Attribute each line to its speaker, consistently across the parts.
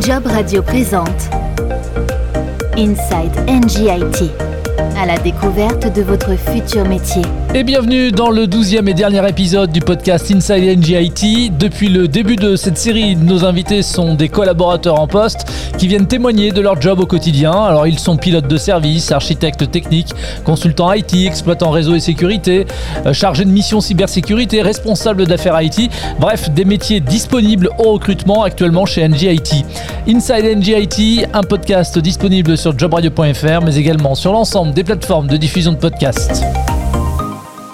Speaker 1: Job Radio présente Inside NGIT à la découverte de votre futur métier.
Speaker 2: Et bienvenue dans le 12e et dernier épisode du podcast Inside NGIT. Depuis le début de cette série, nos invités sont des collaborateurs en poste qui viennent témoigner de leur job au quotidien. Alors ils sont pilotes de service, architectes techniques, consultants IT, exploitants réseau et sécurité, euh, chargés de mission cybersécurité, responsables d'affaires IT, bref, des métiers disponibles au recrutement actuellement chez NGIT. Inside NGIT, un podcast disponible sur jobradio.fr mais également sur l'ensemble des plateformes de diffusion de podcasts.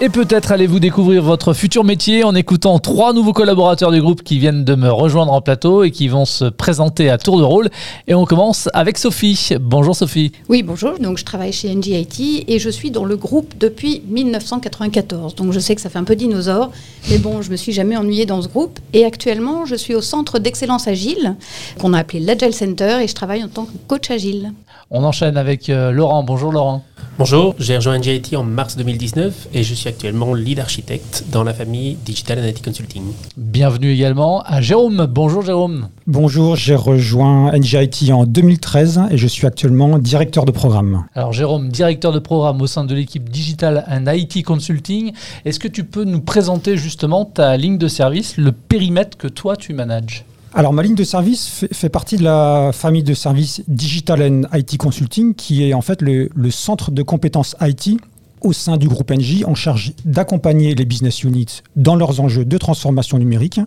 Speaker 2: Et peut-être allez-vous découvrir votre futur métier en écoutant trois nouveaux collaborateurs du groupe qui viennent de me rejoindre en plateau et qui vont se présenter à tour de rôle. Et on commence avec Sophie. Bonjour Sophie.
Speaker 3: Oui, bonjour. Donc je travaille chez NGIT et je suis dans le groupe depuis 1994. Donc je sais que ça fait un peu dinosaure, mais bon, je me suis jamais ennuyée dans ce groupe. Et actuellement, je suis au centre d'excellence agile qu'on a appelé l'Agile Center et je travaille en tant que coach agile.
Speaker 2: On enchaîne avec euh, Laurent. Bonjour Laurent.
Speaker 4: Bonjour, j'ai rejoint NGIT en mars 2019 et je suis actuellement lead architecte dans la famille Digital Analytics Consulting.
Speaker 2: Bienvenue également à Jérôme. Bonjour Jérôme.
Speaker 5: Bonjour, j'ai rejoint NGIT en 2013 et je suis actuellement directeur de programme.
Speaker 2: Alors Jérôme, directeur de programme au sein de l'équipe Digital and IT Consulting, est-ce que tu peux nous présenter justement ta ligne de service, le périmètre que toi tu manages?
Speaker 5: Alors ma ligne de service fait, fait, partie de la famille de services Digital and IT Consulting, qui est en fait le, le centre de compétences IT au sein du groupe NJ en charge d'accompagner les business units dans leurs enjeux de transformation numérique,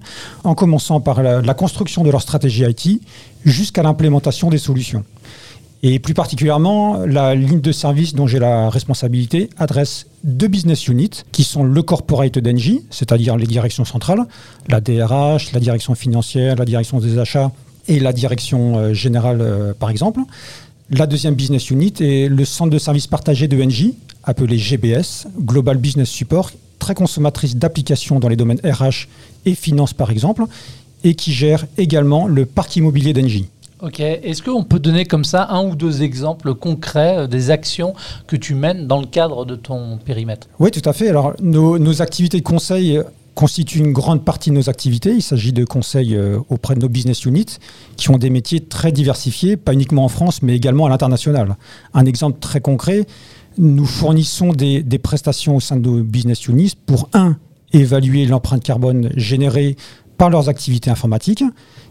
Speaker 5: en commençant par la, construction de leur stratégie IT jusqu'à l'implémentation des solutions. Et plus particulièrement, la ligne de service dont j'ai la responsabilité adresse deux business units qui sont le corporate d'Engie, c'est-à-dire les directions centrales, la DRH, la direction financière, la direction des achats et la direction euh, générale euh, par exemple. La deuxième business unit est le centre de service partagé de Engie, appelé GBS, Global Business Support, très consommatrice d'applications dans les domaines RH et finance par exemple, et qui gère également le parc immobilier d'Engie.
Speaker 2: Ok, est-ce qu'on peut donner comme ça un ou deux exemples concrets euh, des actions que tu mènes dans le cadre de ton périmètre?
Speaker 5: Oui, tout à fait. Alors, nos, nos, activités de conseil constituent une grande partie de nos activités. Il s'agit de conseils euh, auprès de nos business units qui ont des métiers très diversifiés, pas uniquement en France, mais également à l'international. Un exemple très concret, nous fournissons des, prestations au sein de nos business units pour, un, évaluer l'empreinte carbone générée par leurs activités informatiques,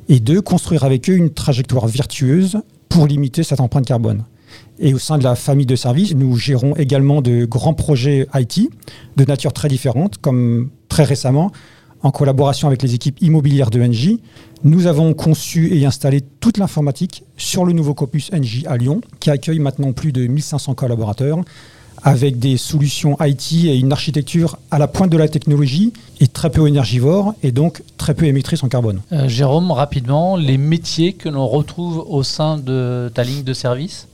Speaker 5: et deux, construire avec eux une trajectoire vertueuse pour limiter cette empreinte carbone. Et au sein de la famille de services, nous gérons également de grands projets IT de nature très différente, comme très récemment, en collaboration avec les équipes immobilières de NJ, nous avons conçu et installé toute l'informatique sur le nouveau campus NJ à Lyon, qui accueille maintenant plus de 1500 collaborateurs avec des solutions IT et une architecture à la pointe de la technologie et très peu énergivore et donc très peu émettrice en carbone.
Speaker 2: Euh, Jérôme, rapidement, les métiers que l'on retrouve au sein de ta ligne de service?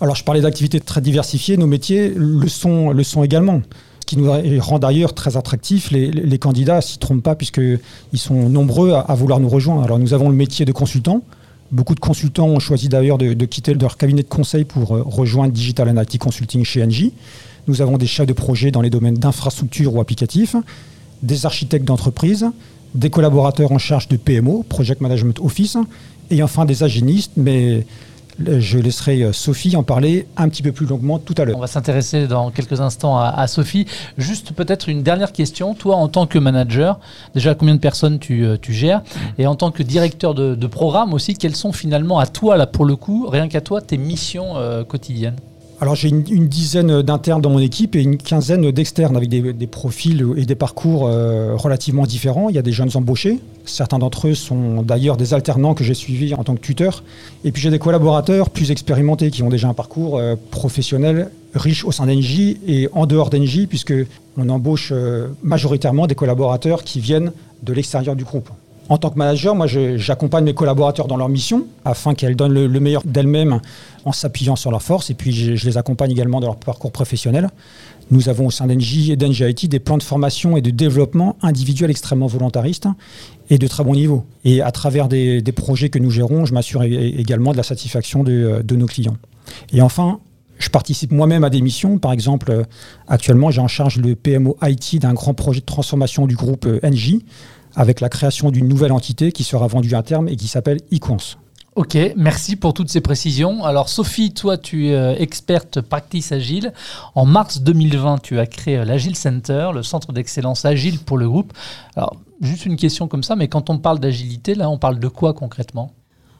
Speaker 5: Alors je parlais d'activités très diversifiées, nos métiers le sont, le sont également. Ce qui nous rend d'ailleurs très attractifs, les, candidats s'y trompent pas puisqu'ils sont nombreux à, vouloir nous rejoindre. Alors nous avons le métier de consultant, Beaucoup de consultants ont choisi d'ailleurs de, quitter leur cabinet de conseil pour euh, rejoindre Digital IT Consulting chez NJ. Nous avons des chefs de projet dans les domaines d'infrastructure ou applicatifs, des architectes d'entreprise, des collaborateurs en charge de PMO, Project Management Office, et enfin des agénistes, mais je laisserai Sophie en parler un petit peu plus longuement tout à l'heure.
Speaker 2: On va s'intéresser dans quelques instants à, à Sophie. Juste peut-être une dernière question. Toi, en tant que manager, déjà combien de personnes tu, tu gères Et en tant que directeur de, de, programme aussi, quelles sont finalement à toi, là pour le coup, rien qu'à toi, tes missions euh, quotidiennes?
Speaker 5: Alors j'ai une, dizaine d'internes dans mon équipe et une quinzaine d'externes avec des, des, profils et des parcours euh, relativement différents. Il y a des jeunes embauchés, certains d'entre eux sont d'ailleurs des alternants que j'ai suivis en tant que tuteur. Et puis j'ai des collaborateurs plus expérimentés qui ont déjà un parcours euh, professionnel riche au sein d'Engie et en dehors d'Engie puisque on embauche euh, majoritairement des collaborateurs qui viennent de l'extérieur du groupe. En tant que manager, moi, j'accompagne mes collaborateurs dans leur mission afin qu'elles donnent le, le meilleur d'elles-mêmes en s'appuyant sur leurs forces. Et puis, je, les accompagne également dans leur parcours professionnel. Nous avons au sein d'Engie et d'NGIT des plans de formation et de développement individuels extrêmement volontaristes et de très bon niveau. Et à travers des, projets que nous gérons, je m'assure également de la satisfaction de, nos clients. Et enfin, je participe moi-même à des missions. Par exemple, actuellement, j'ai en charge le PMO IT d'un grand projet de transformation du groupe NJ avec la création d'une nouvelle entité qui sera vendue à terme et qui s'appelle eCons.
Speaker 2: Ok, merci pour toutes ces précisions. Alors Sophie, toi tu es euh, experte practice agile. En mars 2020, tu as créé euh, l'Agile Center, le centre d'excellence agile pour le groupe. Alors juste une question comme ça, mais quand on parle d'agilité, là on parle de quoi concrètement?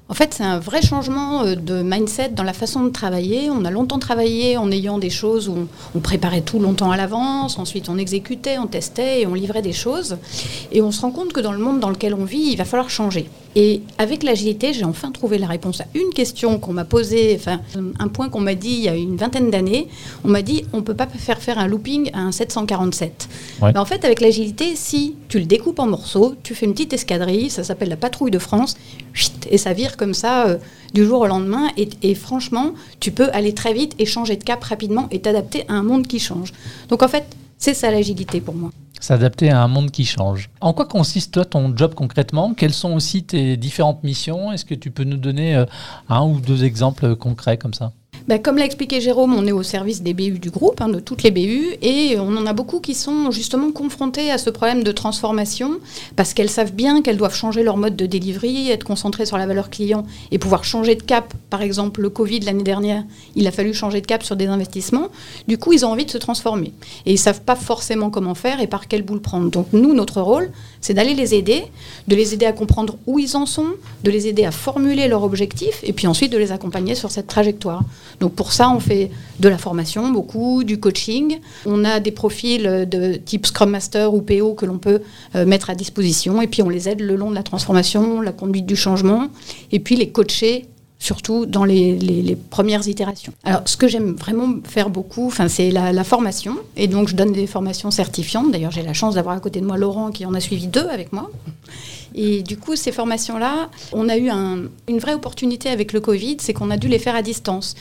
Speaker 3: En fait, c'est un vrai changement euh, de mindset dans la façon de travailler. On a longtemps travaillé en ayant des choses où on, préparait tout longtemps à l'avance, ensuite on exécutait, on testait et on livrait des choses. Et on se rend compte que dans le monde dans lequel on vit, il va falloir changer. Et avec l'agilité, j'ai enfin trouvé la réponse à une question qu'on m'a posée, enfin un point qu'on m'a dit il y a une vingtaine d'années. On m'a dit on ne peut pas faire faire un looping à un 747. Mais en fait, avec l'agilité, si tu le découpes en morceaux, tu fais une petite escadrille, ça s'appelle la patrouille de France, et ça vire comme ça euh, du jour au lendemain. Et, franchement, tu peux aller très vite et changer de cap rapidement et t'adapter à un monde qui change. Donc en fait, c'est ça l'agilité pour moi.
Speaker 2: S'adapter à un monde qui change. En quoi consiste toi ton job concrètement? Quelles sont aussi tes différentes missions? Est-ce que tu peux nous donner euh, un ou deux exemples concrets comme ça?
Speaker 3: Bah, comme l'a expliqué Jérôme, on est au service des BU du groupe, hein, de toutes les BU, et on en a beaucoup qui sont justement confrontés à ce problème de transformation, parce qu'elles savent bien qu'elles doivent changer leur mode de delivery, être concentrées sur la valeur client et pouvoir changer de cap. Par exemple, le Covid l'année dernière, il a fallu changer de cap sur des investissements. Du coup, ils ont envie de se transformer. Et ils ne savent pas forcément comment faire et par quel bout le prendre. Donc nous, notre rôle, c'est d'aller les aider, de les aider à comprendre où ils en sont, de les aider à formuler leurs objectifs, et puis ensuite de les accompagner sur cette trajectoire. Donc pour ça, on fait de la formation, beaucoup, du coaching. On a des profils de type Scrum Master ou PO que l'on peut euh, mettre à disposition. Et puis on les aide le long de la transformation, la conduite du changement. Et puis les coacher surtout dans les, premières itérations. Alors, ce que j'aime vraiment faire beaucoup, c'est la, la, formation. Et donc, je donne des formations certifiantes. D'ailleurs, j'ai la chance d'avoir à côté de moi Laurent qui en a suivi deux avec moi. Et du coup, ces formations-là, on a eu une vraie opportunité avec le Covid, c'est qu'on a dû les faire à distance.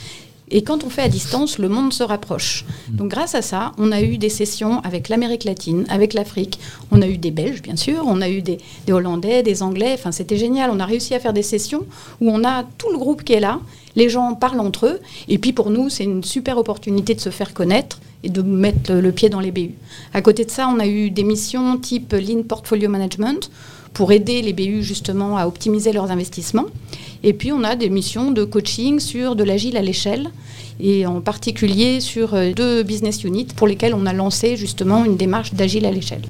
Speaker 3: Et quand on fait à distance, le monde se rapproche. Donc grâce à ça, on a eu des sessions avec l'Amérique latine, avec l'Afrique. On a eu des Belges, bien sûr, on a eu des, Hollandais, des Anglais. Enfin, c'était génial. On a réussi à faire des sessions où on a tout le groupe qui est là. Les gens parlent entre eux. Et puis pour nous, c'est une super opportunité de se faire connaître et de mettre le pied dans les BU. À côté de ça, on a eu des missions type Lean Portfolio Management pour aider les BU justement à optimiser leurs investissements. Et puis on a des missions de coaching sur de l'agile à l'échelle et en particulier sur euh, deux business units pour lesquels on a lancé justement une démarche d'agile à l'échelle.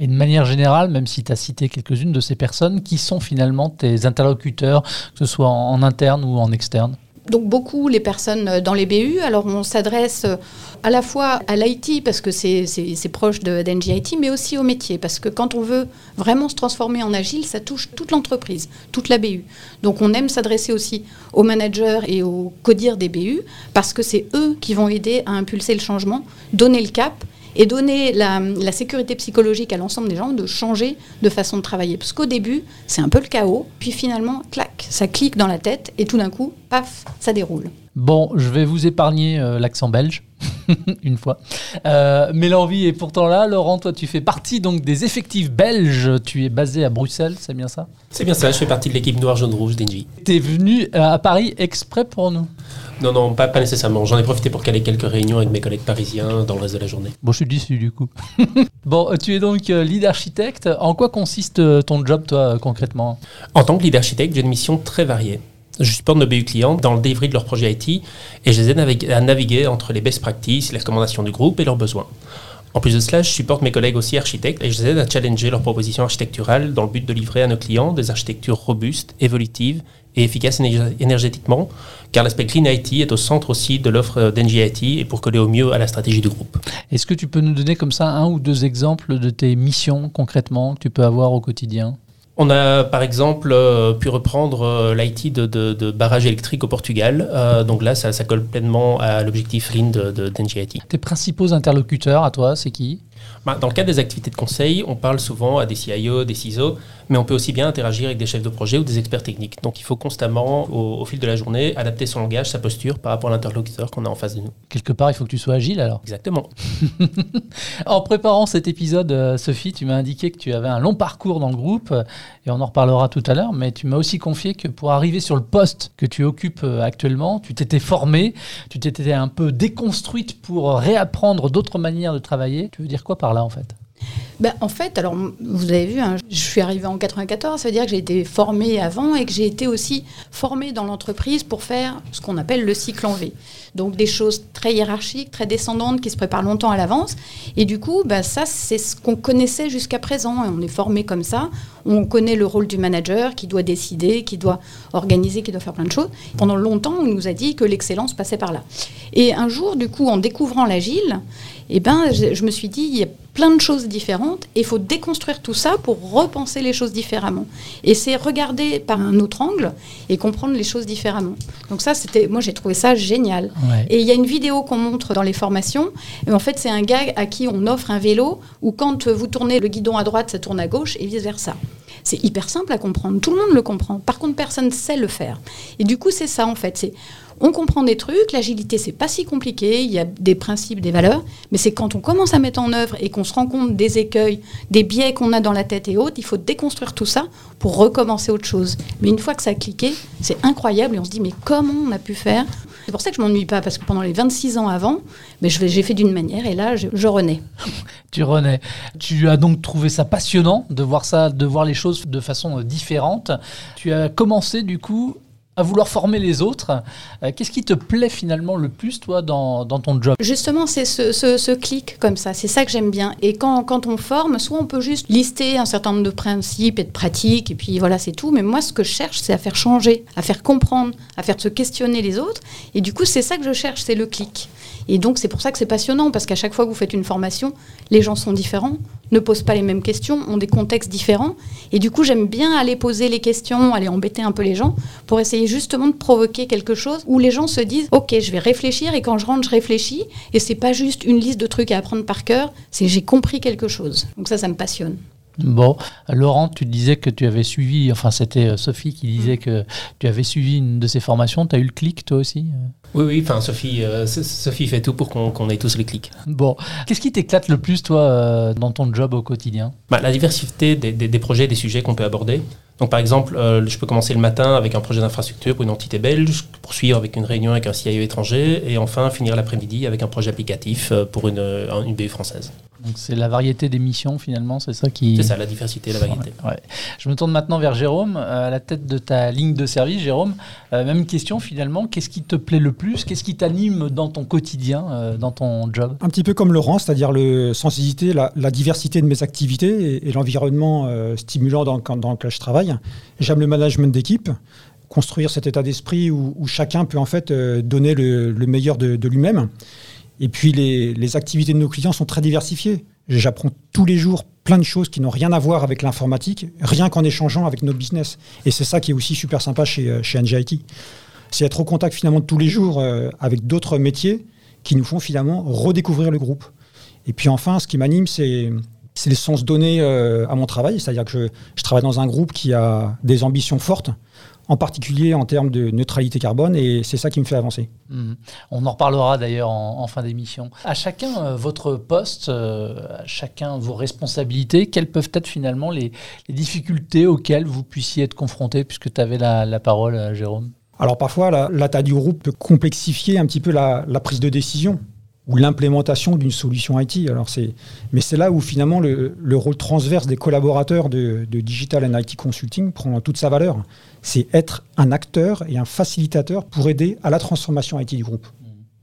Speaker 2: Et de manière générale, même si tu as cité quelques-unes de ces personnes, qui sont finalement tes interlocuteurs, que ce soit en interne ou en externe?
Speaker 3: Donc beaucoup les personnes euh, dans les BU. Alors on s'adresse euh, à la fois à l'IT parce que c'est proche d'NGIT, mais aussi au métier parce que quand on veut vraiment se transformer en agile, ça touche toute l'entreprise, toute la BU. Donc on aime s'adresser aussi aux managers et aux codires des BU parce que c'est eux qui vont aider à impulser le changement, donner le cap et donner la, sécurité psychologique à l'ensemble des gens de changer de façon de travailler. Parce qu'au début, c'est un peu le chaos, puis finalement, clac, ça clique dans la tête et tout d'un coup, paf, ça déroule.
Speaker 2: Bon, je vais vous épargner euh, l'accent belge. une fois. Euh, mais l'envie est pourtant là. Laurent, toi, tu fais partie donc des effectifs belges. Tu es basé à Bruxelles, c'est bien ça?
Speaker 4: C'est bien ça. Je fais partie de l'équipe noir jaune rouge d'Engie.
Speaker 2: Tu es venu à Paris exprès pour nous?
Speaker 4: Non, non, pas, pas nécessairement. J'en ai profité pour caler quelques réunions avec mes collègues parisiens dans le reste de la journée.
Speaker 2: Bon, je suis déçu du coup. bon, tu es donc euh, lead architecte. En quoi consiste euh, ton job, toi, concrètement?
Speaker 4: En tant que lead architecte, j'ai une mission très variée. Je supporte nos BU clients dans le delivery de leur projet IT et je les aide à naviguer entre les best practices, les recommandations du groupe et leurs besoins. En plus de cela, je supporte mes collègues aussi architectes et je les aide à challenger leurs propositions architecturales dans le but de livrer à nos clients des architectures robustes, évolutives et efficaces énergétiquement, car l'aspect Clean IT est au centre aussi de l'offre d'NGIT et pour coller au mieux à la stratégie du groupe.
Speaker 2: Est-ce que tu peux nous donner comme ça un ou deux exemples de tes missions concrètement que tu peux avoir au quotidien?
Speaker 4: On a par exemple euh, pu reprendre euh, l'IT de, de, barrage électrique au Portugal. Euh, donc là, ça, colle pleinement à l'objectif LIN de, de
Speaker 2: Tes principaux interlocuteurs à toi, c'est qui?
Speaker 4: Bah, dans le cadre des activités de conseil, on parle souvent à des CIO, des CISO, mais on peut aussi bien interagir avec des chefs de projet ou des experts techniques. Donc il faut constamment, au, fil de la journée, adapter son langage, sa posture par rapport à l'interlocuteur qu'on a en face de nous.
Speaker 2: Quelque part, il faut que tu sois agile alors.
Speaker 4: Exactement.
Speaker 2: en préparant cet épisode, euh, Sophie, tu m'as indiqué que tu avais un long parcours dans le groupe, euh, et on en reparlera tout à l'heure, mais tu m'as aussi confié que pour arriver sur le poste que tu occupes euh, actuellement, tu t'étais formée, tu t'étais un peu déconstruite pour réapprendre d'autres manières de travailler. Tu veux dire quoi par là en fait?
Speaker 3: Ben, En fait, alors vous avez vu, hein, je suis arrivée en 94, ça veut dire que j'ai été formée avant et que j'ai été aussi formée dans l'entreprise pour faire ce qu'on appelle le cycle en V. Donc des choses très hiérarchiques, très descendantes qui se préparent longtemps à l'avance. Et du coup, ben, ça, c'est ce qu'on connaissait jusqu'à présent. on est formé comme ça. On connaît le rôle du manager qui doit décider, qui doit organiser, qui doit faire plein de choses. Pendant longtemps, on nous a dit que l'excellence passait par là. Et un jour, du coup, en découvrant l'agile, eh ben, je, me suis dit, il y a plein de choses différentes et il faut déconstruire tout ça pour repenser les choses différemment. Et c'est regarder par un autre angle et comprendre les choses différemment. Donc ça, c'était, moi j'ai trouvé ça génial. Et il y a une vidéo qu'on montre dans les formations. Et en fait, c'est un gars à qui on offre un vélo où quand vous tournez le guidon à droite, ça tourne à gauche et vice versa. C'est hyper simple à comprendre. Tout le monde le comprend. Par contre, personne ne sait le faire. Et du coup, c'est ça en fait. C'est on comprend des trucs, l'agilité c'est pas si compliqué, il y a des principes, des valeurs, mais c'est quand on commence à mettre en œuvre et qu'on se rend compte des écueils, des biais qu'on a dans la tête et autres, il faut déconstruire tout ça pour recommencer autre chose. Mais une fois que ça a cliqué, c'est incroyable et on se dit mais comment on a pu faire? C'est pour ça que je m'ennuie pas parce que pendant les 26 ans avant, mais j'ai fait d'une manière et là je, renais.
Speaker 2: tu renais. Tu as donc trouvé ça passionnant de voir ça, de voir les choses de façon différente. Tu as commencé du coup à vouloir former les autres. Euh, qu'est-ce qui te plaît finalement le plus, toi, dans, ton job?
Speaker 3: Justement, c'est ce, clic comme ça. C'est ça que j'aime bien. Et quand, quand on forme, soit on peut juste lister un certain nombre de principes et de pratiques, et puis voilà, c'est tout. Mais moi, ce que je cherche, c'est à faire changer, à faire comprendre, à faire se questionner les autres. Et du coup, c'est ça que je cherche, c'est le clic. Et donc, c'est pour ça que c'est passionnant, parce qu'à chaque fois que vous faites une formation, les gens sont différents, ne posent pas les mêmes questions, ont des contextes différents. Et du coup, j'aime bien aller poser les questions, aller embêter un peu les gens, pour essayer justement de provoquer quelque chose où les gens se disent Ok, je vais réfléchir, et quand je rentre, je réfléchis. Et c'est pas juste une liste de trucs à apprendre par cœur, c'est j'ai compris quelque chose. Donc, ça, ça me passionne.
Speaker 2: Bon, Laurent, tu disais que tu avais suivi, enfin c'était euh, Sophie qui disait que tu avais suivi une de ces formations. Tu as eu le clic toi aussi euh?
Speaker 4: Oui, oui, enfin Sophie, euh, Sophie fait tout pour qu'on ait tous le clic.
Speaker 2: Bon, qu'est-ce qui t'éclate le plus toi dans ton job au quotidien?
Speaker 4: Bah, La diversité des, des, projets, des sujets qu'on peut aborder. Donc par exemple, je peux commencer le matin avec un projet d'infrastructure pour une entité belge, poursuivre avec une réunion avec un CIO étranger et enfin finir l'après-midi avec un projet applicatif pour une, une BU française.
Speaker 2: Donc c'est la variété des missions finalement, c'est ça qui.
Speaker 4: C'est ça, la diversité, la variété.
Speaker 2: Je me tourne maintenant vers Jérôme, euh, à la tête de ta ligne de service. Jérôme, euh, même question finalement, qu'est-ce qui te plaît le plus? Qu'est-ce qui t'anime dans ton quotidien, euh, dans ton job?
Speaker 5: Un petit peu comme Laurent, c'est-à-dire le sensibilité, la, la, diversité de mes activités et, l'environnement stimulant dans, dans, lequel je travaille. J'aime le management d'équipe construire cet état d'esprit où, chacun peut en fait donner le, meilleur de, de lui-même. Et puis les, activités de nos clients sont très diversifiées. J'apprends tous les jours plein de choses qui n'ont rien à voir avec l'informatique, rien qu'en échangeant avec notre business. Et c'est ça qui est aussi super sympa chez, euh, chez NGIT. C'est être au contact finalement tous les jours euh, avec d'autres métiers qui nous font finalement redécouvrir le groupe. Et puis enfin, ce qui m'anime, c'est c'est le sens donné euh, à mon travail. C'est-à-dire que je, je, travaille dans un groupe qui a des ambitions fortes en particulier en termes de neutralité carbone, et c'est ça qui me fait avancer.
Speaker 2: Mhm. On en reparlera d'ailleurs en, fin d'émission. À chacun euh, votre poste, euh, à chacun vos responsabilités, quelles peuvent être finalement les, difficultés auxquelles vous puissiez être confronté, puisque tu avais la, parole, Jérôme?
Speaker 5: Alors parfois, la, taille du groupe peut complexifier un petit peu la prise de décision ou l'implémentation d'une solution IT. Alors mais c'est là où finalement le, rôle transverse des collaborateurs de, Digital and IT Consulting prend toute sa valeur. C'est être un acteur et un facilitateur pour aider à la transformation IT du groupe.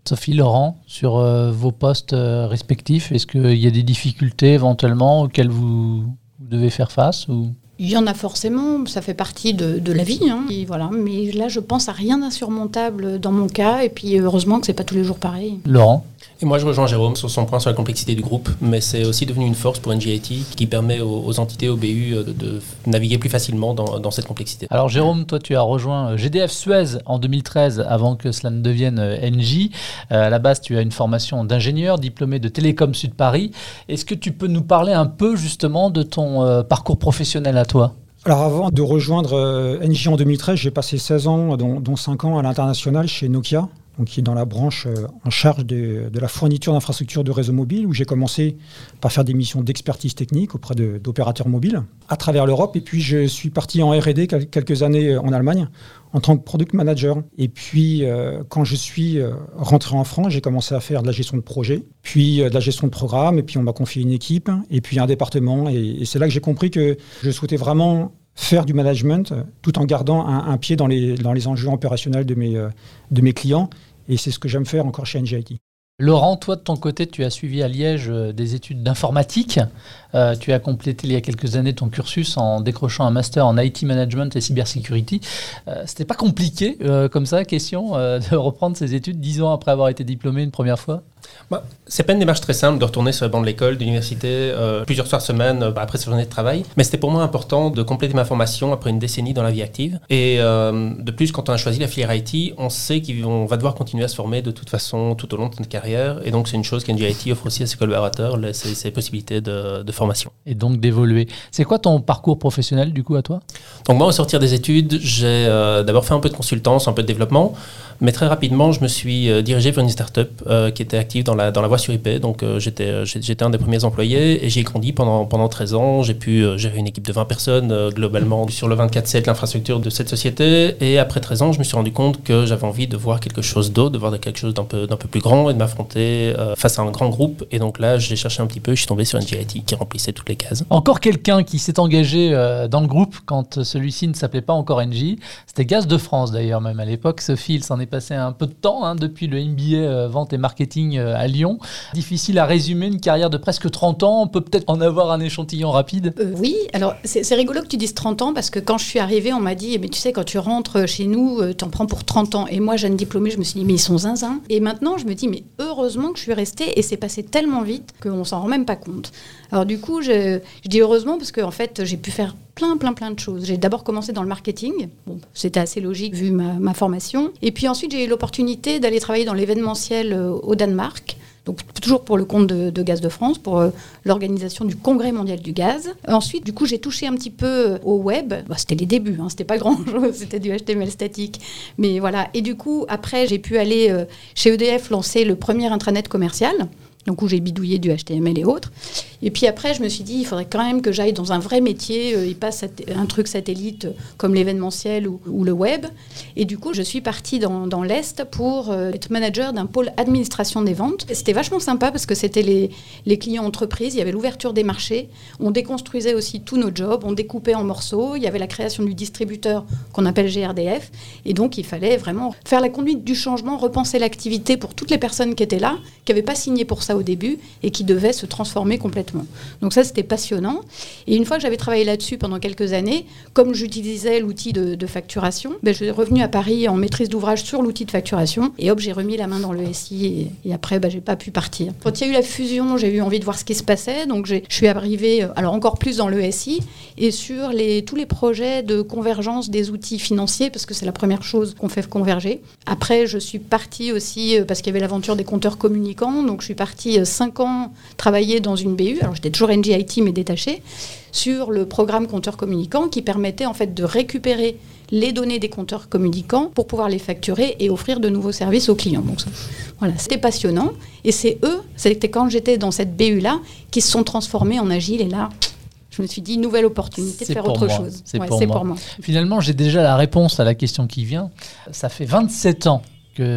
Speaker 2: Sophie, Laurent, sur euh, vos postes euh, respectifs, est-ce qu'il y a des difficultés éventuellement auxquelles vous, devez faire face ou?
Speaker 3: Il y en a forcément, ça fait partie de, la vie. Hein. et voilà. Mais là, je pense à rien d'insurmontable dans mon cas. Et puis, heureusement que c'est pas tous les jours pareil.
Speaker 2: Laurent
Speaker 4: et moi, je rejoins Jérôme sur son point sur la complexité du groupe, mais c'est aussi devenu une force pour NGIT qui permet aux, entités, aux BU, euh, de, naviguer plus facilement dans, cette complexité.
Speaker 2: Alors, Jérôme, toi, tu as rejoint euh, GDF Suez en 2013 avant que cela ne devienne euh, NJ. à la base, tu as une formation d'ingénieur, diplômé de Télécom Sud Paris. Est-ce que tu peux nous parler un peu justement de ton parcours professionnel à
Speaker 5: alors avant de rejoindre NJ en 2013, j'ai passé 16 ans, dont 5 ans à l'international chez Nokia, qui est dans la branche euh, en charge de, la fourniture d'infrastructures de réseau mobile, où j'ai commencé par faire des missions d'expertise technique auprès d'opérateurs mobiles à travers l'Europe. Et puis je suis parti en R&D quel- quelques années euh, en Allemagne en tant que product manager. Et puis euh, quand je suis rentré en France, j'ai commencé à faire de la gestion de projet, puis de la gestion de programme, et puis on m'a confié une équipe, et puis un département. Et c'est là que j'ai compris que je souhaitais vraiment faire du management euh, tout en gardant un, pied dans les, dans les enjeux opérationnels de mes, euh, de mes clients. Et c'est ce que j'aime faire encore chez NGIT.
Speaker 2: Laurent, toi de ton côté, tu as suivi à Liège euh, des études d'informatique. Tu as complété il y a quelques années ton cursus en décrochant un master en IT management et cybersécurité. Euh, C'était pas compliqué comme ça, question, de reprendre ces études dix ans après avoir été diplômé une première fois?
Speaker 4: Bah, c'est pas une démarche très simple de retourner sur les bancs de l'école, d'université, euh, plusieurs soirs semaine euh, après sa journée de travail. Mais c'était pour moi important de compléter ma formation après une décennie dans la vie active. Et euh, de plus, quand on a choisi la filière IT, on sait qu'on va devoir continuer à se former de toute façon tout au long de notre carrière. Et donc, c'est une chose qu'NGIT offre aussi à ses collaborateurs, les- ces, ces possibilités de, de formation.
Speaker 2: et donc d'évoluer. C'est quoi ton parcours professionnel du coup à toi?
Speaker 4: Donc moi, au sortir des études, j'ai euh, d'abord fait un peu de consultance, un peu de développement, mais très rapidement, je me suis euh, dirigé vers une start-up qui était dans la, dans la voie sur IP. Donc euh, j'étais euh, j'étais un des premiers employés et j'ai grandi pendant, pendant 13 ans. J'ai pu euh, gérer une équipe de 20 personnes globalement sur le 24-7, l'infrastructure de cette société. Et après 13 ans, je me suis rendu compte que j'avais envie de voir quelque chose d'autre, de voir quelque chose d'un peu, peu plus grand et de m'affronter face à un grand groupe. Et donc là, j'ai cherché un petit peu, je suis tombé sur NGIT qui remplissait toutes les cases.
Speaker 2: Encore quelqu'un qui s'est engagé dans le groupe quand celui-ci ne s'appelait pas encore NJ. C'était Gaz de France d'ailleurs, même à l'époque. Sophie, il s'en est passé un peu de temps hein, depuis le MBA vente et marketing euh, à Lyon. Difficile à résumer une carrière de presque 30 ans. On peut peut-être en avoir un échantillon rapide.
Speaker 3: Euh, oui, alors c'est rigolo que tu dises 30 ans parce que quand je suis arrivée, on m'a dit, mais tu sais, quand tu rentres chez nous, euh, t'en prends pour 30 ans. Et moi, jeune diplômée, je me suis dit, mais ils sont zinzin. Et maintenant, je me dis, mais heureusement que je suis restée et c'est passé tellement vite qu'on s'en rend même pas compte. Alors du coup, je, dis heureusement parce qu'en fait, j'ai pu faire plein, plein, plein de choses. J'ai d'abord commencé dans le marketing. C'était assez logique vu ma, ma formation. Et puis ensuite, j'ai eu l'opportunité d'aller travailler dans l'événementiel euh, au Danemark. Donc toujours pour le compte de, Gaz de France, pour euh, l'organisation du Congrès mondial du gaz. Ensuite, du coup, j'ai touché un petit peu euh, au web. Bah, c'était les débuts, hein, c'était pas grand-chose, c'était du HTML statique. Mais voilà. Et du coup, après, j'ai pu aller chez EDF lancer le premier intranet commercial. Donc où j'ai bidouillé du HTML et autres. Et puis après, je me suis dit, il faudrait quand même que j'aille dans un vrai métier. euh, il passe un truc satellite euh, comme l'événementiel ou, le web. Et du coup, je suis partie dans, l'Est pour euh, être manager d'un pôle administration des ventes. Et C'était vachement sympa parce que c'était les, les clients entreprises, il y avait l'ouverture des marchés, on déconstruisait aussi tous nos jobs, on découpait en morceaux, il y avait la création du distributeur qu'on appelle GRDF. Et donc, il fallait vraiment faire la conduite du changement, repenser l'activité pour toutes les personnes qui étaient là, qui n'avaient pas signé pour ça au début et qui devaient se transformer complètement. Donc ça, c'était passionnant. Et une fois que j'avais travaillé là-dessus pendant quelques années, comme j'utilisais l'outil de, facturation, ben, je suis revenue à Paris en maîtrise d'ouvrage sur l'outil de facturation. Et hop, j'ai remis la main dans le SI. Et, après, ben, j'ai pas pu partir. Quand il y a eu la fusion, j'ai eu envie de voir ce qui se passait. Donc je suis arrivée, euh, alors encore plus dans le SI et sur les, tous les projets de convergence des outils financiers, parce que c'est la première chose qu'on fait converger. Après, je suis partie aussi, euh, parce qu'il y avait l'aventure des compteurs communicants. Donc je suis partie 5 ans travailler dans une BU. Alors j'étais toujours NGIT, mais détachée, sur le programme compteurs communicants qui permettait en fait de récupérer les données des compteurs communicants pour pouvoir les facturer et offrir de nouveaux services aux clients. Donc voilà, c'était passionnant. Et c'est eux, c'était quand j'étais dans cette BU-là, qui se sont transformés en agile. Et là, je me suis dit, nouvelle opportunité de faire autre
Speaker 2: moi.
Speaker 3: chose.
Speaker 2: C'est
Speaker 3: Ouais,
Speaker 2: pour moi. Finalement, j'ai déjà la réponse à la question qui vient. Ça fait 27 ans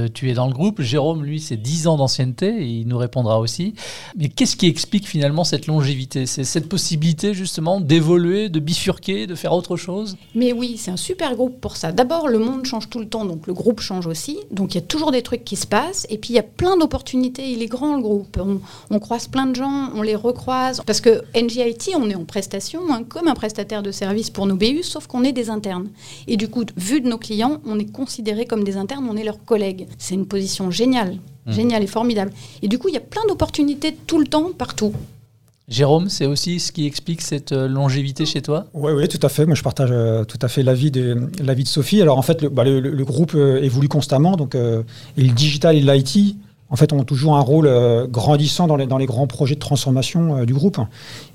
Speaker 2: tu es dans le groupe. Jérôme, lui, c'est 10 ans d'ancienneté et il nous répondra aussi. Mais qu'est-ce qui explique finalement cette longévité? C'est cette possibilité justement d'évoluer, de bifurquer, de faire autre chose?
Speaker 3: Mais oui, c'est un super groupe pour ça. D'abord, le monde change tout le temps, donc le groupe change aussi. Donc il y a toujours des trucs qui se passent. Et puis il y a plein d'opportunités. Il est grand le groupe. On, on croise plein de gens, on les recroise. Parce que NGIT, on est en prestation, hein, comme un prestataire de service pour nos BU, sauf qu'on est des internes. Et du coup, vu de nos clients, on est considérés comme des internes, on est leurs collègues. C'est une position géniale. Géniale et formidable. Et du coup, il y a plein d'opportunités tout le temps, partout.
Speaker 2: Jérôme, c'est aussi ce qui explique cette euh, longévité chez toi?
Speaker 5: Oui, oui, tout à fait. Moi, je partage euh, tout à fait l'avis de, l'avis de Sophie. Alors, en fait, le, bah, le- le groupe euh, évolue constamment. Donc, euh, et le digital et l'IT, en fait, ont toujours un rôle euh, grandissant dans les, dans les grands projets de transformation euh, du groupe.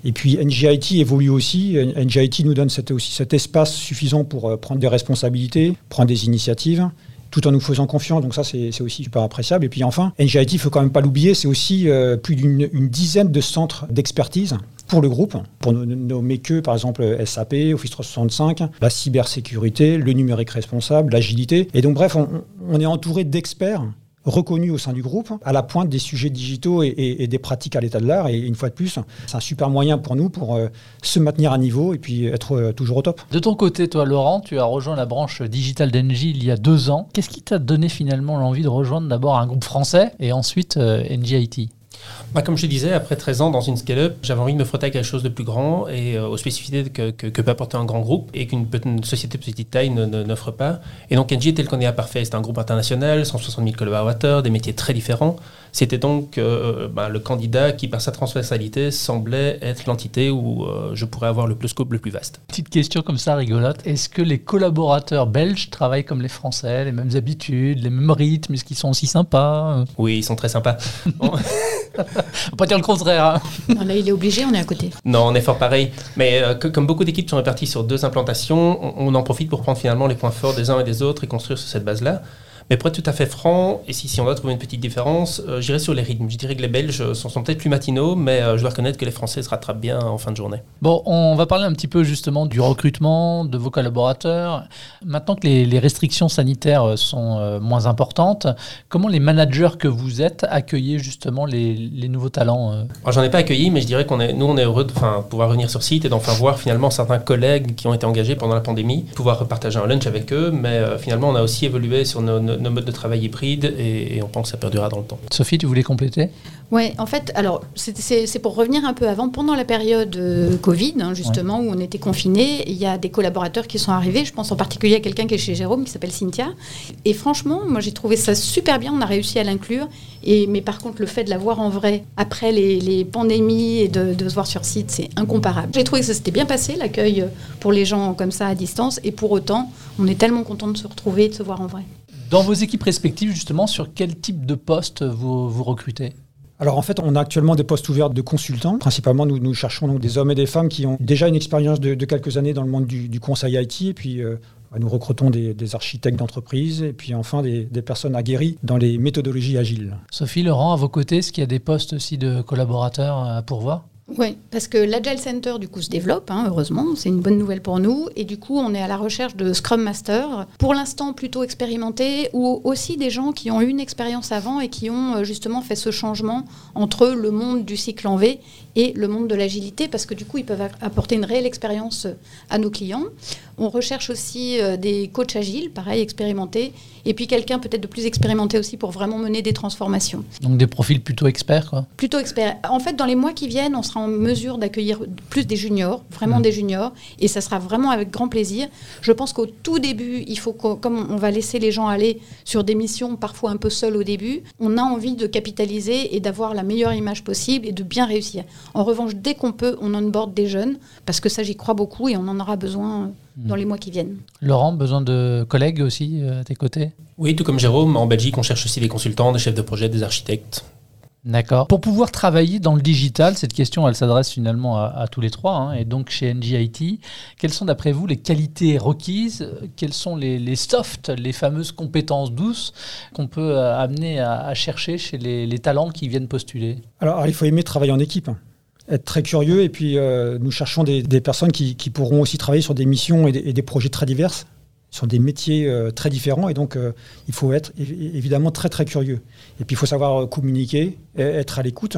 Speaker 5: Et puis, NGIT évolue aussi. NGIT nous donne cet, aussi cet espace suffisant pour euh, prendre des responsabilités, prendre des initiatives tout en nous faisant confiance. Donc ça, c'est aussi super appréciable. Et puis enfin, NGIT, il faut quand même pas l'oublier, c'est aussi euh, plus d'une une dizaine de centres d'expertise pour le groupe, pour nommer que par exemple SAP, Office 365, la cybersécurité, le numérique responsable, l'agilité. Et donc bref, on est entouré d'experts reconnus au sein du groupe, à la pointe des sujets digitaux et, des pratiques à l'état de l'art. Et une fois de plus, c'est un super moyen pour nous pour euh, se maintenir à niveau et puis être euh, toujours au top.
Speaker 2: De ton côté, toi, Laurent, tu as rejoint la branche Digital d'Engie il y a deux ans. Qu'est-ce qui t'a donné finalement l'envie de rejoindre d'abord un groupe français et ensuite euh, NGIT
Speaker 4: Bah, comme je te disais, après 13 ans dans une scale-up, j'avais envie de me frotter à quelque chose de plus grand et euh, aux spécificités que, que- que peut apporter un grand groupe et qu'une société de petite taille n'offre pas. Et donc NG était le candidat parfait. C'était un groupe international, 160 000 collaborateurs, des métiers très différents. C'était donc euh, bah, le candidat qui, par sa transversalité, semblait être l'entité où euh, je pourrais avoir le plus scope le plus vaste.
Speaker 2: Petite question comme ça rigolote. Est-ce que les collaborateurs belges travaillent comme les Français, les mêmes habitudes, les mêmes rythmes? Est-ce qu'ils sont aussi sympas?
Speaker 4: Oui, ils sont très sympas. Bon,
Speaker 2: Faut pas dire le contraire. hein.
Speaker 3: Non, là, il est obligé, on est à côté.
Speaker 4: Non, on est fort pareil. Mais euh, que- comme beaucoup d'équipes sont réparties sur deux implantations, on, on en profite pour prendre finalement les points forts des uns et des autres et construire sur cette base-là. Mais pour être tout à fait franc, et si, si on doit trouver une petite différence, euh, j'irai sur les rythmes. Je dirais que les Belges sont, sont peut-être plus matinaux, mais euh, je dois reconnaître que les Français se rattrapent bien en fin de journée.
Speaker 2: Bon, on va parler un petit peu justement du recrutement de vos collaborateurs. Maintenant que les, les restrictions sanitaires euh, sont euh, moins importantes, comment les managers que vous êtes accueillez justement les, les nouveaux talents
Speaker 4: j'en ai pas accueilli, mais je dirais qu'on est, nous, on est heureux de pouvoir revenir sur site et d'enfin voir finalement certains collègues qui ont été engagés pendant la pandémie, pouvoir repartager un lunch avec eux. Mais finalement, on a aussi évolué sur nos, nos- nos modes de travail hybrides et, et on pense que ça perdurera dans le temps.
Speaker 2: Sophie, tu voulais compléter?
Speaker 3: Ouais, en fait, alors c'est- pour revenir un peu avant, pendant la période euh, Covid, hein, justement, où on était confinés, il y a des collaborateurs qui sont arrivés. Je pense en particulier à quelqu'un qui est chez Jérôme, qui s'appelle Cynthia. Et franchement, moi j'ai trouvé ça super bien, on a réussi à l'inclure. Et mais par contre, le fait de la voir en vrai après les, les pandémies et de, de se voir sur site, c'est incomparable. J'ai trouvé que ça s'était bien passé l'accueil euh, pour les gens comme ça à distance. Et pour autant, on est tellement content de se retrouver et de se voir en vrai.
Speaker 2: Dans vos équipes respectives, justement, sur quel type de poste vous, vous recrutez?
Speaker 5: Alors en fait, on a actuellement des postes ouverts de consultants. Principalement, nous, nous cherchons donc des hommes et des femmes qui ont déjà une expérience de, de quelques années dans le monde du, du conseil IT. Et puis, euh, nous recrutons des, des architectes d'entreprise et puis enfin des, des personnes aguerries dans les méthodologies agiles.
Speaker 2: Sophie, Laurent, à vos côtés, est-ce qu'il y a des postes aussi de collaborateurs à pourvoir?
Speaker 3: Oui, parce que l'Agile Center, du coup, se développe, hein, heureusement, c'est une bonne nouvelle pour nous. Et du coup, on est à la recherche de Scrum Master, pour l'instant plutôt expérimentés, ou aussi des gens qui ont eu une expérience avant et qui ont euh, justement fait ce changement entre le monde du cycle en V et le monde de l'agilité, parce que du coup, ils peuvent apporter une réelle expérience euh, à nos clients. On recherche aussi euh, des coachs agiles, pareil, expérimentés, et puis quelqu'un peut-être de plus expérimenté aussi pour vraiment mener des transformations
Speaker 2: Donc des profils plutôt experts, quoi.
Speaker 3: plutôt expert. En fait, dans les mois qui viennent, on sera en mesure d'accueillir plus des juniors, vraiment
Speaker 2: Mhm.
Speaker 3: des juniors, et ça sera vraiment avec grand plaisir. Je pense qu'au tout début, il faut comme on va laisser les gens aller sur des missions parfois un peu seuls au début, on a envie de capitaliser et d'avoir la meilleure image possible et de bien réussir. En revanche, dès qu'on peut, on onboard des jeunes, parce que ça, j'y crois beaucoup et on en aura besoin dans les mois qui viennent.
Speaker 2: Laurent, besoin de collègues aussi euh, à tes côtés?
Speaker 4: Oui, tout comme Jérôme, en Belgique, on cherche aussi des consultants, des chefs de projet, des architectes.
Speaker 2: D'accord. Pour pouvoir travailler dans le digital, cette question, elle s'adresse finalement à, à tous les trois, hein, et donc chez NGIT, quelles sont d'après vous les qualités requises? Quelles sont les, les softs, les fameuses compétences douces qu'on peut euh, amener à, à chercher chez les, les talents qui viennent postuler?
Speaker 5: Alors, il faut aimer travailler en équipe, être très curieux, et puis euh, nous cherchons des, des personnes qui, qui pourront aussi travailler sur des missions et des, et des projets très divers, sur des métiers euh, très différents, et donc euh, il faut être évi- évidemment très très curieux. Et puis il faut savoir euh, communiquer, être à l'écoute,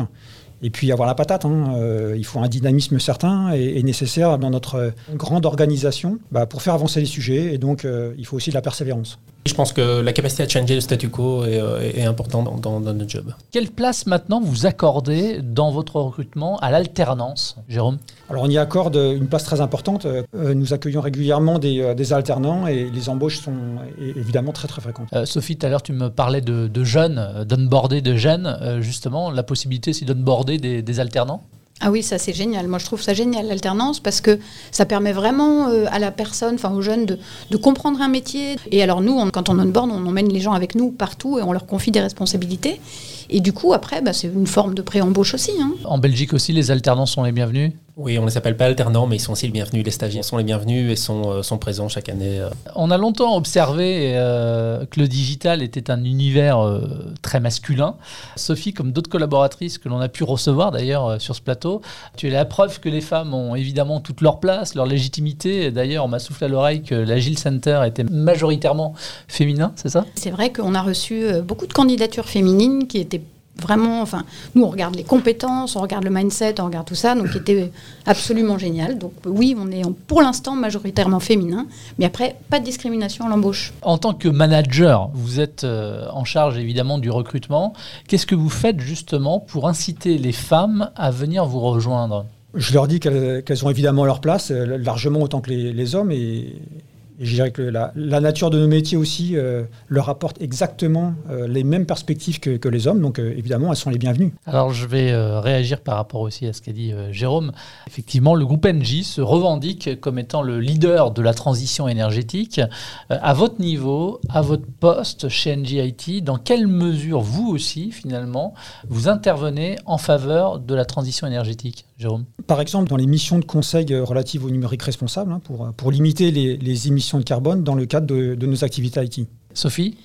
Speaker 5: et puis avoir la patate. hein. Il faut un dynamisme certain et, nécessaire dans notre grande organisation bah, pour faire avancer les sujets, et donc il faut aussi de la persévérance.
Speaker 4: Je pense que la capacité à changer le statu quo est, euh, est- est importante dans, dans- dans notre job.
Speaker 2: Quelle place maintenant vous accordez dans votre recrutement à l'alternance, Jérôme?
Speaker 5: Alors on y accorde une place très importante. Euh, Nous accueillons régulièrement des, euh, des alternants et les embauches sont évidemment très très fréquentes.
Speaker 2: Euh, Sophie, tout à l'heure, tu me parlais de, de jeunes, d'onboarder de jeunes. Euh, justement, la possibilité, c'est d'onboarder des, des alternants?
Speaker 3: Ah oui, ça c'est génial. Moi je trouve ça génial l'alternance parce que ça permet vraiment euh, à la personne, enfin aux jeunes, de, comprendre un métier. Et alors nous, on- quand on onboard, on emmène les gens avec nous partout et on leur confie des responsabilités. Et du coup, après, bah, c'est une forme de pré-embauche aussi. hein.
Speaker 2: En Belgique aussi, les alternants sont les bienvenus?
Speaker 4: Oui, on ne les appelle pas alternants, mais ils sont aussi les bienvenus. Les stagiaires sont les bienvenus et sont, euh, sont présents chaque année. euh.
Speaker 2: On a longtemps observé euh, que le digital était un univers euh, très masculin. Sophie, comme d'autres collaboratrices que l'on a pu recevoir d'ailleurs euh, sur ce plateau, tu es la preuve que les femmes ont évidemment toute leur place, leur légitimité. D'ailleurs, on m'a soufflé à l'oreille que l'Agile Center était majoritairement féminin, c'est ça?
Speaker 3: C'est vrai qu'on a reçu beaucoup de candidatures féminines qui étaient vraiment, enfin, nous on regarde les compétences, on regarde le mindset, on regarde tout ça, donc qui était absolument génial. Donc oui, on est en- pour l'instant majoritairement féminin, mais après pas de discrimination à l'embauche.
Speaker 2: En tant que manager, vous êtes euh, en charge évidemment du recrutement. Qu'est-ce que vous faites justement pour inciter les femmes à venir vous rejoindre?
Speaker 5: Je leur dis qu'elles qu'elles ont évidemment leur place, euh, largement autant que les, les hommes, et, et je dirais que la, la nature de nos métiers aussi euh, leur apporte exactement euh, les mêmes perspectives que, que les hommes, donc euh, évidemment elles sont les bienvenues.
Speaker 2: Alors je vais réagir par rapport aussi à ce qu'a dit Jérôme. Effectivement, le groupe NJ se revendique comme étant le leader de la transition énergétique. À votre niveau, à votre poste chez NJIT, dans quelle mesure vous aussi, finalement, vous intervenez en faveur de la transition énergétique, Jérôme?
Speaker 5: Par exemple, dans les missions de conseil relatives au numérique responsable, hein, pour, pour limiter les, les émissions de carbone dans le cadre de, de nos activités IT.
Speaker 2: Sophie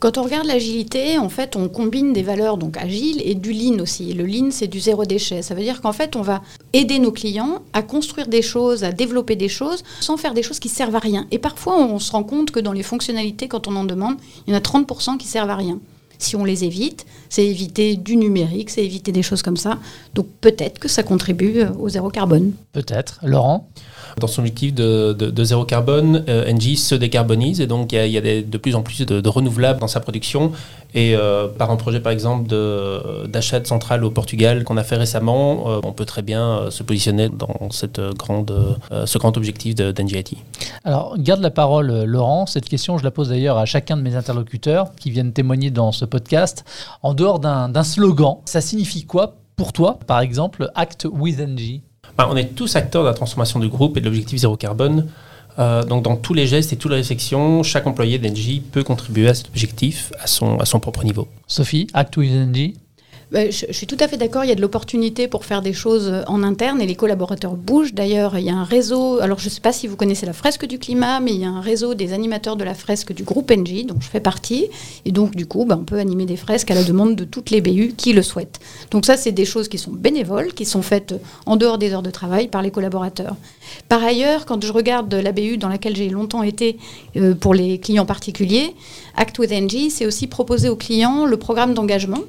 Speaker 3: Quand on regarde l'agilité, en fait, on combine des valeurs donc agiles et du lean aussi. Le lean, c'est du zéro déchet. Ça veut dire qu'en fait, on va aider nos clients à construire des choses, à développer des choses, sans faire des choses qui servent à rien. Et parfois, on se rend compte que dans les fonctionnalités, quand on en demande, il y en a 30% qui servent à rien. Si on les évite, c'est éviter du numérique, c'est éviter des choses comme ça. Donc peut-être que ça contribue euh, au zéro carbone.
Speaker 2: Peut-être. Laurent
Speaker 4: Dans son objectif de, de- de zéro carbone, euh, Engie se décarbonise et donc il y a, il y a des- de plus en plus de, de renouvelables dans sa production. Et euh, par un projet par exemple d'achat de, centrale au Portugal qu'on a fait récemment, euh, on peut très bien euh, se positionner dans cette grande, euh, ce grand objectif d'NGIT.
Speaker 2: Alors, garde la parole, Laurent. Cette question, je la pose d'ailleurs à chacun de mes interlocuteurs qui viennent témoigner dans ce podcast. En dehors d'un d'un slogan, ça signifie quoi pour toi, par exemple, Act with NG
Speaker 4: Bah, on est tous acteurs de la transformation du groupe et de l'objectif zéro carbone. Euh, donc dans tous les gestes et toutes les réflexions, chaque employé d'Engie peut contribuer à cet objectif à son, à son propre niveau.
Speaker 2: Sophie, Act with NG
Speaker 3: Ben, je, je suis tout à fait d'accord, il y a de l'opportunité pour faire des choses euh, en interne et les collaborateurs bougent. D'ailleurs, il y a un réseau, alors je ne sais pas si vous connaissez la fresque du climat, mais il y a un réseau des animateurs de la fresque du groupe NJ, dont je fais partie. Et donc, du coup, ben, on peut animer des fresques à la demande de toutes les BU qui le souhaitent. Donc ça, c'est des choses qui sont bénévoles, qui sont faites en dehors des heures de travail par les collaborateurs. Par ailleurs, quand je regarde la BU dans laquelle j'ai longtemps été euh, pour les clients particuliers, Act with NG, c'est aussi proposer aux clients le programme d'engagement.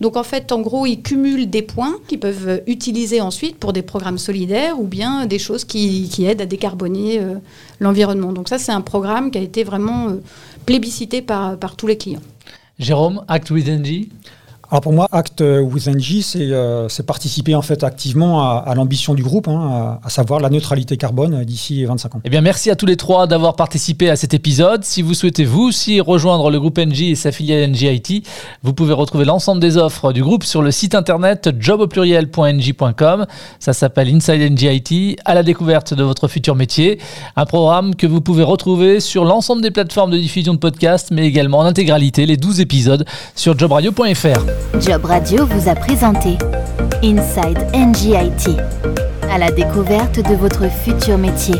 Speaker 3: Donc en fait, en gros, ils cumulent des points qu'ils peuvent euh, utiliser ensuite pour des programmes solidaires ou bien des choses qui, aident à décarboner euh, l'environnement. Donc ça, c'est un programme qui a été vraiment euh, plébiscité par, par tous les clients.
Speaker 2: Jérôme, Act with NG
Speaker 5: Alors pour moi, Act with NG, c'est euh, c'est participer en fait activement à, l'ambition du groupe, hein, à, savoir la neutralité carbone d'ici 25 ans.
Speaker 2: Eh bien, merci à tous les trois d'avoir participé à cet épisode. Si vous souhaitez vous aussi rejoindre le groupe NG et sa filiale NGIT, vous pouvez retrouver l'ensemble des offres du groupe sur le site internet job au pluriel.ng.com. Ça s'appelle Inside NGIT, à la découverte de votre futur métier. Un programme que vous pouvez retrouver sur l'ensemble des plateformes de diffusion de podcasts, mais également en intégralité, les 12 épisodes sur jobradio.fr.
Speaker 1: Job Radio vous a présenté Inside NGIT, à la découverte de votre futur métier.